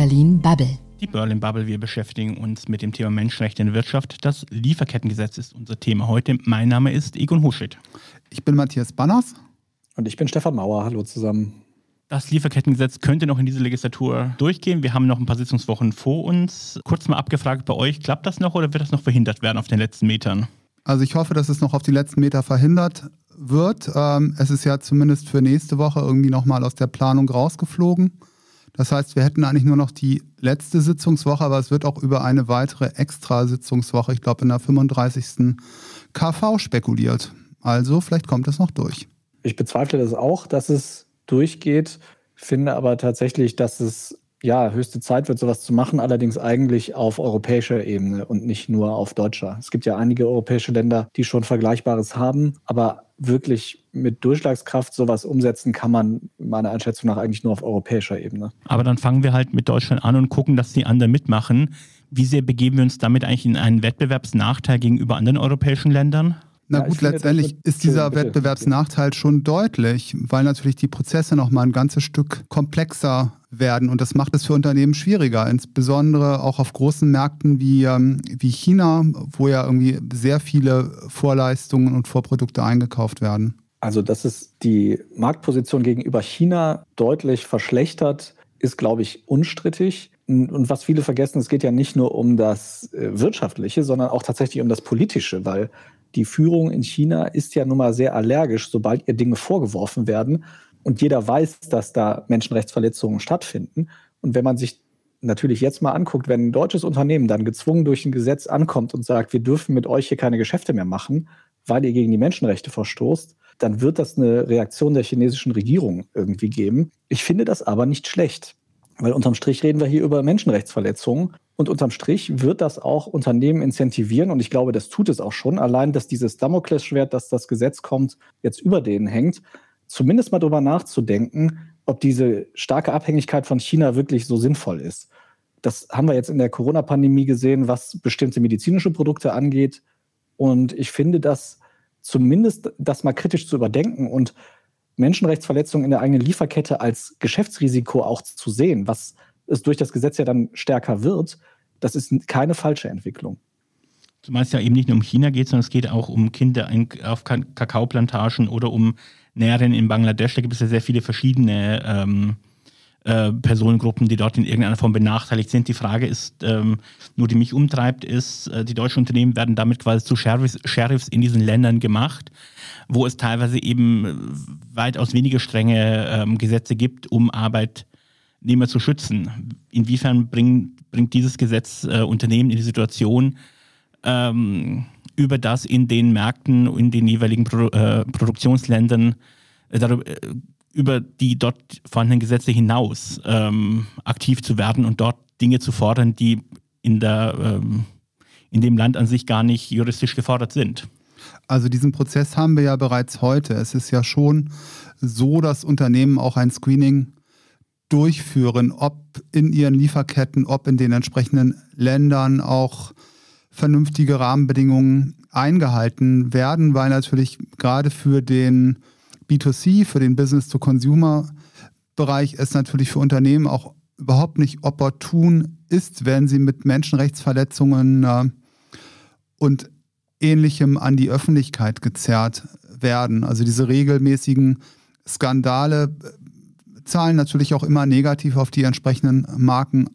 Berlin Bubble. Die Berlin Bubble, wir beschäftigen uns mit dem Thema Menschenrechte in der Wirtschaft. Das Lieferkettengesetz ist unser Thema heute. Mein Name ist Egon Huschit. Ich bin Matthias Banners. Und ich bin Stefan Mauer. Hallo zusammen. Das Lieferkettengesetz könnte noch in dieser Legislatur durchgehen. Wir haben noch ein paar Sitzungswochen vor uns. Kurz mal abgefragt bei euch, klappt das noch oder wird das noch verhindert werden auf den letzten Metern? Also ich hoffe, dass es noch auf die letzten Meter verhindert wird. Ähm, es ist ja zumindest für nächste Woche irgendwie nochmal aus der Planung rausgeflogen. Das heißt, wir hätten eigentlich nur noch die letzte Sitzungswoche, aber es wird auch über eine weitere Extrasitzungswoche, ich glaube in der 35. KV spekuliert. Also vielleicht kommt es noch durch. Ich bezweifle das auch, dass es durchgeht, finde aber tatsächlich, dass es ja höchste Zeit wird, sowas zu machen, allerdings eigentlich auf europäischer Ebene und nicht nur auf deutscher. Es gibt ja einige europäische Länder, die schon Vergleichbares haben, aber wirklich mit Durchschlagskraft sowas umsetzen kann man meiner Einschätzung nach eigentlich nur auf europäischer Ebene. Aber dann fangen wir halt mit Deutschland an und gucken, dass die anderen mitmachen. Wie sehr begeben wir uns damit eigentlich in einen Wettbewerbsnachteil gegenüber anderen europäischen Ländern? Na ja, gut, letztendlich ist dieser bitte, Wettbewerbsnachteil schon deutlich, weil natürlich die Prozesse noch mal ein ganzes Stück komplexer werden und das macht es für Unternehmen schwieriger, insbesondere auch auf großen Märkten wie, ähm, wie China, wo ja irgendwie sehr viele Vorleistungen und Vorprodukte eingekauft werden. Also, dass es die Marktposition gegenüber China deutlich verschlechtert, ist, glaube ich, unstrittig. Und was viele vergessen, es geht ja nicht nur um das äh, Wirtschaftliche, sondern auch tatsächlich um das Politische, weil die Führung in China ist ja nun mal sehr allergisch, sobald ihr Dinge vorgeworfen werden. Und jeder weiß, dass da Menschenrechtsverletzungen stattfinden. Und wenn man sich natürlich jetzt mal anguckt, wenn ein deutsches Unternehmen dann gezwungen durch ein Gesetz ankommt und sagt, wir dürfen mit euch hier keine Geschäfte mehr machen, weil ihr gegen die Menschenrechte verstoßt, dann wird das eine Reaktion der chinesischen Regierung irgendwie geben. Ich finde das aber nicht schlecht, weil unterm Strich reden wir hier über Menschenrechtsverletzungen und unterm Strich wird das auch Unternehmen incentivieren und ich glaube, das tut es auch schon. Allein, dass dieses Damoklesschwert, dass das Gesetz kommt, jetzt über denen hängt, zumindest mal darüber nachzudenken, ob diese starke Abhängigkeit von China wirklich so sinnvoll ist. Das haben wir jetzt in der Corona-Pandemie gesehen, was bestimmte medizinische Produkte angeht. Und ich finde das zumindest, das mal kritisch zu überdenken und Menschenrechtsverletzungen in der eigenen Lieferkette als Geschäftsrisiko auch zu sehen, was es durch das Gesetz ja dann stärker wird, das ist keine falsche Entwicklung. Zumal es ja eben nicht nur um China geht, sondern es geht auch um Kinder auf Kakaoplantagen oder um Näherinnen in Bangladesch. Da gibt es ja sehr viele verschiedene ähm, äh, Personengruppen, die dort in irgendeiner Form benachteiligt sind. Die Frage ist, ähm, nur die mich umtreibt, ist, äh, die deutschen Unternehmen werden damit quasi zu Sheriffs, Sheriffs in diesen Ländern gemacht, wo es teilweise eben weitaus weniger strenge ähm, Gesetze gibt, um Arbeit Arbeitnehmer zu schützen. Inwiefern bring, bringt dieses Gesetz äh, Unternehmen in die Situation, ähm, über das in den Märkten, in den jeweiligen Pro, äh, Produktionsländern, äh, darüber, äh, über die dort vorhandenen Gesetze hinaus ähm, aktiv zu werden und dort Dinge zu fordern, die in, der, ähm, in dem Land an sich gar nicht juristisch gefordert sind. Also diesen Prozess haben wir ja bereits heute. Es ist ja schon so, dass Unternehmen auch ein Screening durchführen, ob in ihren Lieferketten, ob in den entsprechenden Ländern auch vernünftige Rahmenbedingungen eingehalten werden, weil natürlich gerade für den B2C, für den Business-to-Consumer-Bereich es natürlich für Unternehmen auch überhaupt nicht opportun ist, wenn sie mit Menschenrechtsverletzungen äh, und ähnlichem an die Öffentlichkeit gezerrt werden. Also diese regelmäßigen Skandale zahlen natürlich auch immer negativ auf die entsprechenden Marken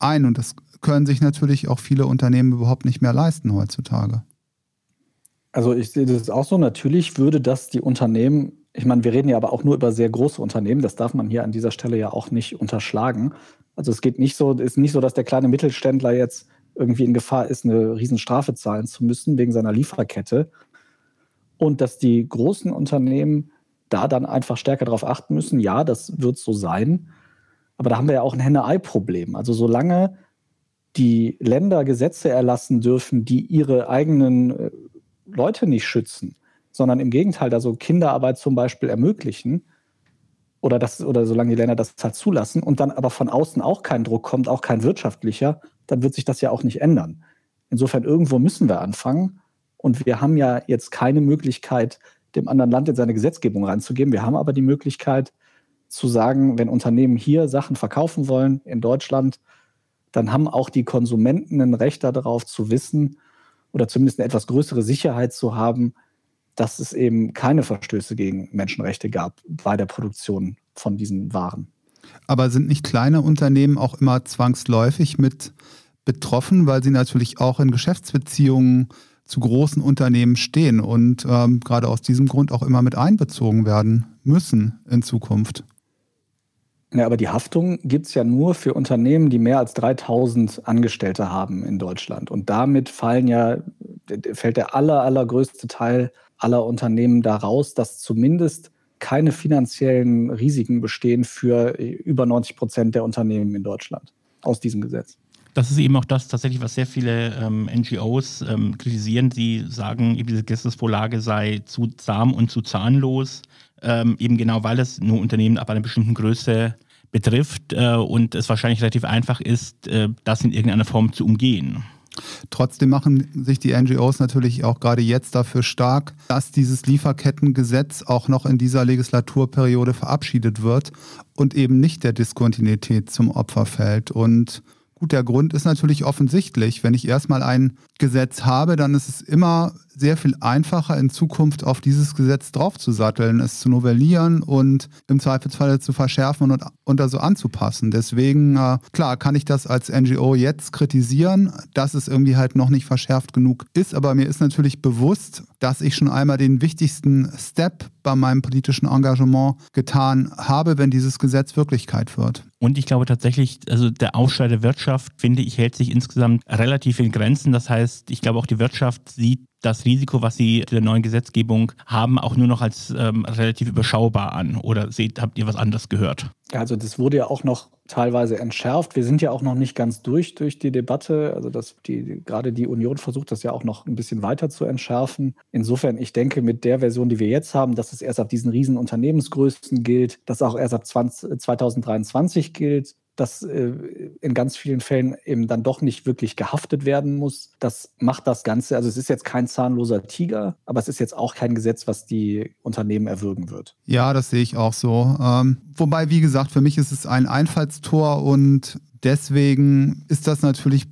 ein. Und das können sich natürlich auch viele Unternehmen überhaupt nicht mehr leisten heutzutage. Also ich sehe das auch so. Natürlich würde das die Unternehmen, ich meine, wir reden ja aber auch nur über sehr große Unternehmen, das darf man hier an dieser Stelle ja auch nicht unterschlagen. Also es geht nicht so, ist nicht so, dass der kleine Mittelständler jetzt irgendwie in Gefahr ist, eine Riesenstrafe zahlen zu müssen wegen seiner Lieferkette. Und dass die großen Unternehmen da dann einfach stärker darauf achten müssen. Ja, das wird so sein. Aber da haben wir ja auch ein Henne-Ei-Problem. Also solange die Länder Gesetze erlassen dürfen, die ihre eigenen äh, Leute nicht schützen, sondern im Gegenteil da so Kinderarbeit zum Beispiel ermöglichen, oder, das, oder solange die Länder das halt zulassen und dann aber von außen auch kein Druck kommt, auch kein wirtschaftlicher, dann wird sich das ja auch nicht ändern. Insofern irgendwo müssen wir anfangen. Und wir haben ja jetzt keine Möglichkeit, dem anderen Land in seine Gesetzgebung reinzugeben. Wir haben aber die Möglichkeit, zu sagen, wenn Unternehmen hier Sachen verkaufen wollen in Deutschland, dann haben auch die Konsumenten ein Recht darauf zu wissen oder zumindest eine etwas größere Sicherheit zu haben, dass es eben keine Verstöße gegen Menschenrechte gab bei der Produktion von diesen Waren. Aber sind nicht kleine Unternehmen auch immer zwangsläufig mit betroffen, weil sie natürlich auch in Geschäftsbeziehungen zu großen Unternehmen stehen und ähm, gerade aus diesem Grund auch immer mit einbezogen werden müssen in Zukunft? Ja, aber die Haftung gibt es ja nur für Unternehmen, die mehr als 3000 Angestellte haben in Deutschland. Und damit fallen ja, fällt der aller, allergrößte Teil aller Unternehmen daraus, dass zumindest keine finanziellen Risiken bestehen für über 90 Prozent der Unternehmen in Deutschland aus diesem Gesetz. Das ist eben auch das tatsächlich, was sehr viele ähm, NGOs ähm, kritisieren. Sie sagen, eben diese Gesetzesvorlage sei zu zahm und zu zahnlos, ähm, eben genau weil es nur Unternehmen ab einer bestimmten Größe betrifft äh, und es wahrscheinlich relativ einfach ist, äh, das in irgendeiner Form zu umgehen. Trotzdem machen sich die NGOs natürlich auch gerade jetzt dafür stark, dass dieses Lieferkettengesetz auch noch in dieser Legislaturperiode verabschiedet wird und eben nicht der Diskontinuität zum Opfer fällt. Und Gut, der Grund ist natürlich offensichtlich. Wenn ich erstmal ein Gesetz habe, dann ist es immer sehr viel einfacher, in Zukunft auf dieses Gesetz draufzusatteln, es zu novellieren und im Zweifelsfall zu verschärfen und, und also anzupassen. Deswegen, äh, klar, kann ich das als NGO jetzt kritisieren, dass es irgendwie halt noch nicht verschärft genug ist. Aber mir ist natürlich bewusst, dass ich schon einmal den wichtigsten Step bei meinem politischen Engagement getan habe, wenn dieses Gesetz Wirklichkeit wird. Und ich glaube tatsächlich, also der Aufschrei der Wirtschaft, finde ich, hält sich insgesamt relativ in Grenzen. Das heißt, ich glaube auch die Wirtschaft sieht das Risiko, was Sie der neuen Gesetzgebung haben, auch nur noch als ähm, relativ überschaubar an? Oder seht, habt ihr was anderes gehört? Also das wurde ja auch noch teilweise entschärft. Wir sind ja auch noch nicht ganz durch durch die Debatte. Also dass die, gerade die Union versucht das ja auch noch ein bisschen weiter zu entschärfen. Insofern, ich denke, mit der Version, die wir jetzt haben, dass es erst ab diesen riesen Unternehmensgrößen gilt, dass auch erst ab 20, 2023 gilt, dass äh, in ganz vielen Fällen eben dann doch nicht wirklich gehaftet werden muss. Das macht das Ganze, also es ist jetzt kein zahnloser Tiger, aber es ist jetzt auch kein Gesetz, was die Unternehmen erwürgen wird. Ja, das sehe ich auch so. Ähm, wobei, wie gesagt, für mich ist es ein Einfallstor und deswegen ist das natürlich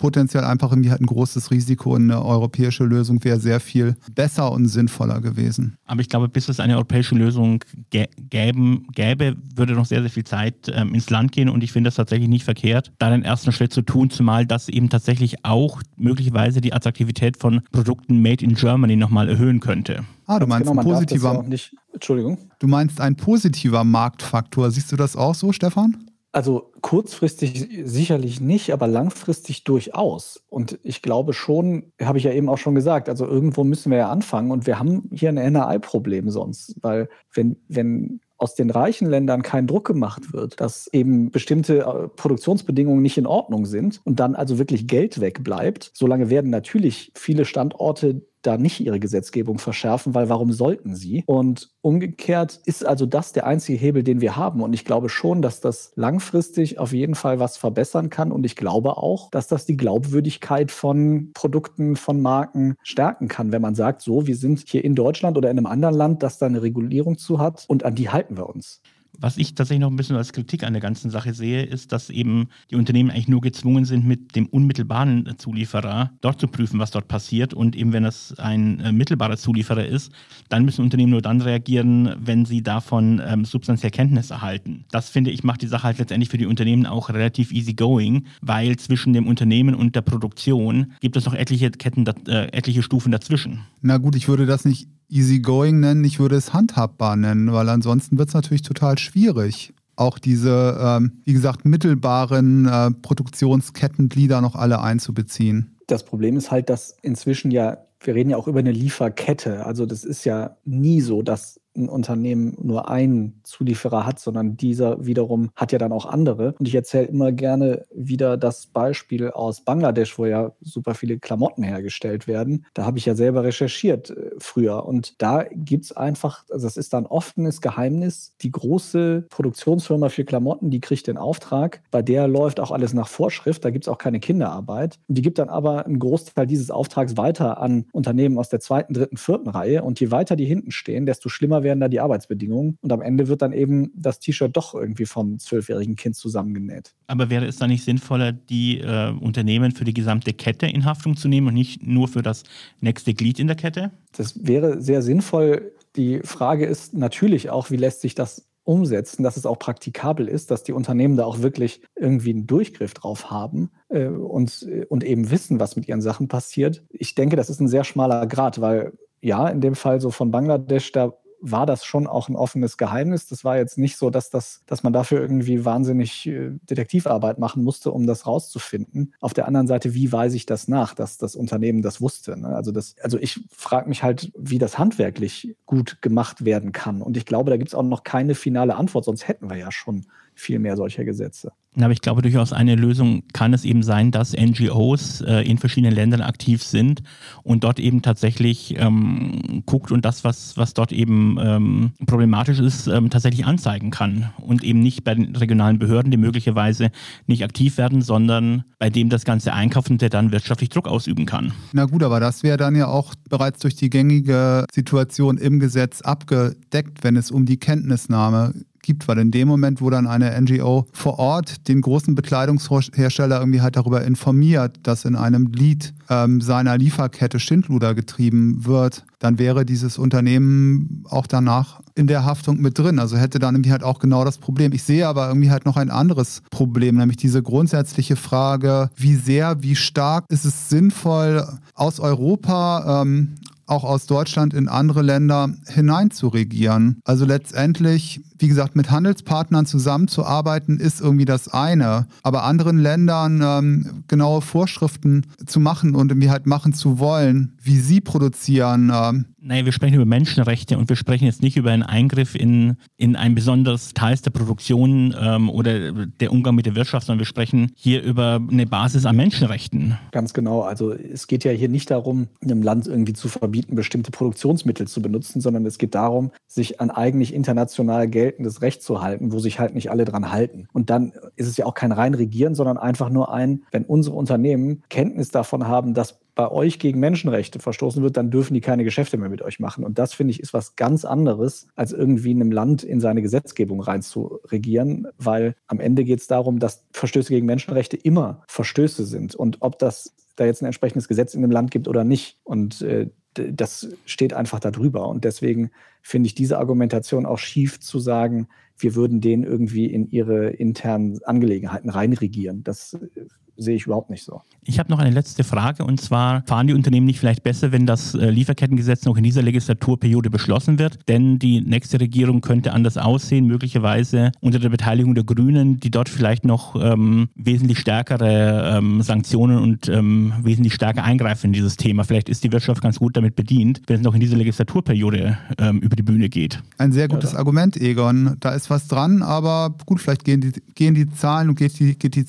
potenziell einfach irgendwie halt ein großes Risiko und eine europäische Lösung wäre sehr viel besser und sinnvoller gewesen. Aber ich glaube, bis es eine europäische Lösung gäben, gäbe, würde noch sehr, sehr viel Zeit ähm, ins Land gehen und ich finde das tatsächlich nicht verkehrt, da den ersten Schritt zu tun, zumal das eben tatsächlich auch möglicherweise die Attraktivität von Produkten made in Germany nochmal erhöhen könnte. Ah, du meinst genau, ein positiver. Ja nicht, Entschuldigung. Du meinst ein positiver Marktfaktor. Siehst du das auch so, Stefan? Also kurzfristig sicherlich nicht, aber langfristig durchaus. Und ich glaube schon, habe ich ja eben auch schon gesagt, also irgendwo müssen wir ja anfangen und wir haben hier ein NRI-Problem sonst, weil wenn, wenn aus den reichen Ländern kein Druck gemacht wird, dass eben bestimmte äh, Produktionsbedingungen nicht in Ordnung sind und dann also wirklich Geld wegbleibt, solange werden natürlich viele Standorte da nicht ihre Gesetzgebung verschärfen, weil warum sollten sie? Und umgekehrt ist also das der einzige Hebel, den wir haben. Und ich glaube schon, dass das langfristig auf jeden Fall was verbessern kann. Und ich glaube auch, dass das die Glaubwürdigkeit von Produkten, von Marken stärken kann, wenn man sagt, so, wir sind hier in Deutschland oder in einem anderen Land, das da eine Regulierung zu hat und an die halten wir uns. Was ich tatsächlich noch ein bisschen als Kritik an der ganzen Sache sehe, ist, dass eben die Unternehmen eigentlich nur gezwungen sind, mit dem unmittelbaren Zulieferer dort zu prüfen, was dort passiert. Und eben wenn es ein äh, mittelbarer Zulieferer ist, dann müssen Unternehmen nur dann reagieren, wenn sie davon ähm, substanziell Kenntnis erhalten. Das finde ich macht die Sache halt letztendlich für die Unternehmen auch relativ easy going, weil zwischen dem Unternehmen und der Produktion gibt es noch etliche Ketten, äh, etliche Stufen dazwischen. Na gut, ich würde das nicht easygoing nennen, ich würde es handhabbar nennen, weil ansonsten wird es natürlich total schwierig, auch diese, ähm, wie gesagt, mittelbaren äh, Produktionskettenglieder noch alle einzubeziehen. Das Problem ist halt, dass inzwischen ja, wir reden ja auch über eine Lieferkette. Also das ist ja nie so, dass ein Unternehmen nur einen Zulieferer hat, sondern dieser wiederum hat ja dann auch andere. Und ich erzähle immer gerne wieder das Beispiel aus Bangladesch, wo ja super viele Klamotten hergestellt werden. Da habe ich ja selber recherchiert äh, früher. Und da gibt es einfach, also das ist dann offenes Geheimnis, die große Produktionsfirma für Klamotten, die kriegt den Auftrag. Bei der läuft auch alles nach Vorschrift. Da gibt es auch keine Kinderarbeit. Und die gibt dann aber einen Großteil dieses Auftrags weiter an Unternehmen aus der zweiten, dritten, vierten Reihe. Und je weiter die hinten stehen, desto schlimmer schlimmer werden da die Arbeitsbedingungen. Und am Ende wird dann eben das T-Shirt doch irgendwie vom zwölfjährigen Kind zusammengenäht. Aber wäre es da nicht sinnvoller, die äh, Unternehmen für die gesamte Kette in Haftung zu nehmen und nicht nur für das nächste Glied in der Kette? Das wäre sehr sinnvoll. Die Frage ist natürlich auch, wie lässt sich das umsetzen, dass es auch praktikabel ist, dass die Unternehmen da auch wirklich irgendwie einen Durchgriff drauf haben äh, und, und eben wissen, was mit ihren Sachen passiert. Ich denke, das ist ein sehr schmaler Grad, weil ja, in dem Fall so von Bangladesch, da war das schon auch ein offenes Geheimnis. Das war jetzt nicht so, dass, das, dass man dafür irgendwie wahnsinnig äh, Detektivarbeit machen musste, um das rauszufinden. Auf der anderen Seite, wie weise ich das nach, dass das Unternehmen das wusste? Ne? Also, das, also ich frage mich halt, wie das handwerklich gut gemacht werden kann. Und ich glaube, da gibt es auch noch keine finale Antwort, sonst hätten wir ja schon viel mehr solcher Gesetze. Aber ich glaube, durchaus eine Lösung kann es eben sein, dass NGOs äh, in verschiedenen Ländern aktiv sind und dort eben tatsächlich ähm, guckt und das, was, was dort eben ähm, problematisch ist, ähm, tatsächlich anzeigen kann. Und eben nicht bei den regionalen Behörden, die möglicherweise nicht aktiv werden, sondern bei dem das Ganze einkauft und der dann wirtschaftlich Druck ausüben kann. Na gut, aber das wäre dann ja auch bereits durch die gängige Situation im Gesetz abgedeckt, wenn es um die Kenntnisnahme gibt, weil in dem Moment, wo dann eine NGO vor Ort den großen Bekleidungshersteller irgendwie halt darüber informiert, dass in einem Lied ähm, seiner Lieferkette Schindluder getrieben wird, dann wäre dieses Unternehmen auch danach in der Haftung mit drin. Also hätte dann irgendwie halt auch genau das Problem. Ich sehe aber irgendwie halt noch ein anderes Problem, nämlich diese grundsätzliche Frage, wie sehr, wie stark ist es sinnvoll, aus Europa ähm, auch aus Deutschland in andere Länder hinein zu regieren. Also letztendlich, wie gesagt, mit Handelspartnern zusammenzuarbeiten, ist irgendwie das eine. Aber anderen Ländern ähm, genaue Vorschriften zu machen und irgendwie halt machen zu wollen, wie sie produzieren, ähm, Nein, wir sprechen über Menschenrechte und wir sprechen jetzt nicht über einen Eingriff in, in ein besonderes Teil der Produktion ähm, oder der Umgang mit der Wirtschaft, sondern wir sprechen hier über eine Basis an Menschenrechten. Ganz genau. Also es geht ja hier nicht darum, einem Land irgendwie zu verbieten, bestimmte Produktionsmittel zu benutzen, sondern es geht darum, sich an eigentlich international geltendes Recht zu halten, wo sich halt nicht alle dran halten. Und dann ist es ja auch kein rein Regieren, sondern einfach nur ein, wenn unsere Unternehmen Kenntnis davon haben, dass bei euch gegen Menschenrechte verstoßen wird, dann dürfen die keine Geschäfte mehr mit euch machen. Und das finde ich ist was ganz anderes, als irgendwie einem Land in seine Gesetzgebung reinzuregieren, weil am Ende geht es darum, dass Verstöße gegen Menschenrechte immer Verstöße sind. Und ob das da jetzt ein entsprechendes Gesetz in dem Land gibt oder nicht. Und äh, das steht einfach darüber. Und deswegen finde ich diese Argumentation auch schief zu sagen, wir würden denen irgendwie in ihre internen Angelegenheiten reinregieren. Das äh, sehe ich überhaupt nicht so. Ich habe noch eine letzte Frage und zwar, fahren die Unternehmen nicht vielleicht besser, wenn das äh, Lieferkettengesetz noch in dieser Legislaturperiode beschlossen wird? Denn die nächste Regierung könnte anders aussehen, möglicherweise unter der Beteiligung der Grünen, die dort vielleicht noch ähm, wesentlich stärkere ähm, Sanktionen und ähm, wesentlich stärker eingreifen in dieses Thema. Vielleicht ist die Wirtschaft ganz gut damit bedient, wenn es noch in dieser Legislaturperiode ähm, über die Bühne geht. Ein sehr gutes ja, Argument, Egon. Da ist was dran, aber gut, vielleicht gehen die, gehen die Zahlen und geht die, geht die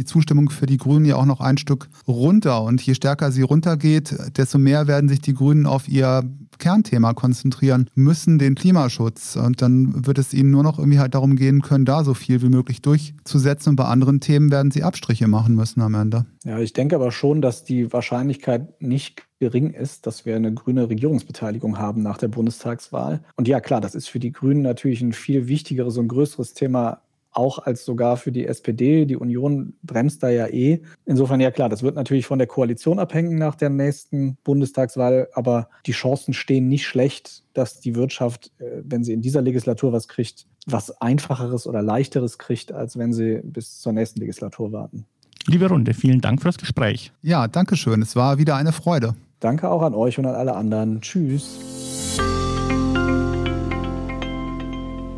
die Zustimmung für die Grünen ja auch noch ein Stück runter. Und je stärker sie runtergeht, desto mehr werden sich die Grünen auf ihr Kernthema konzentrieren müssen, den Klimaschutz. Und dann wird es ihnen nur noch irgendwie halt darum gehen können, da so viel wie möglich durchzusetzen. Und bei anderen Themen werden sie Abstriche machen müssen am Ende. Ja, ich denke aber schon, dass die Wahrscheinlichkeit nicht gering ist, dass wir eine grüne Regierungsbeteiligung haben nach der Bundestagswahl. Und ja, klar, das ist für die Grünen natürlich ein viel wichtigeres und größeres Thema auch als sogar für die SPD. Die Union bremst da ja eh. Insofern ja klar, das wird natürlich von der Koalition abhängen nach der nächsten Bundestagswahl, aber die Chancen stehen nicht schlecht, dass die Wirtschaft, äh, wenn sie in dieser Legislatur was kriegt, was einfacheres oder leichteres kriegt, als wenn sie bis zur nächsten Legislatur warten. Liebe Runde, vielen Dank für das Gespräch. Ja, danke schön. Es war wieder eine Freude. Danke auch an euch und an alle anderen. Tschüss.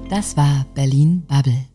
Das war Berlin Bubble.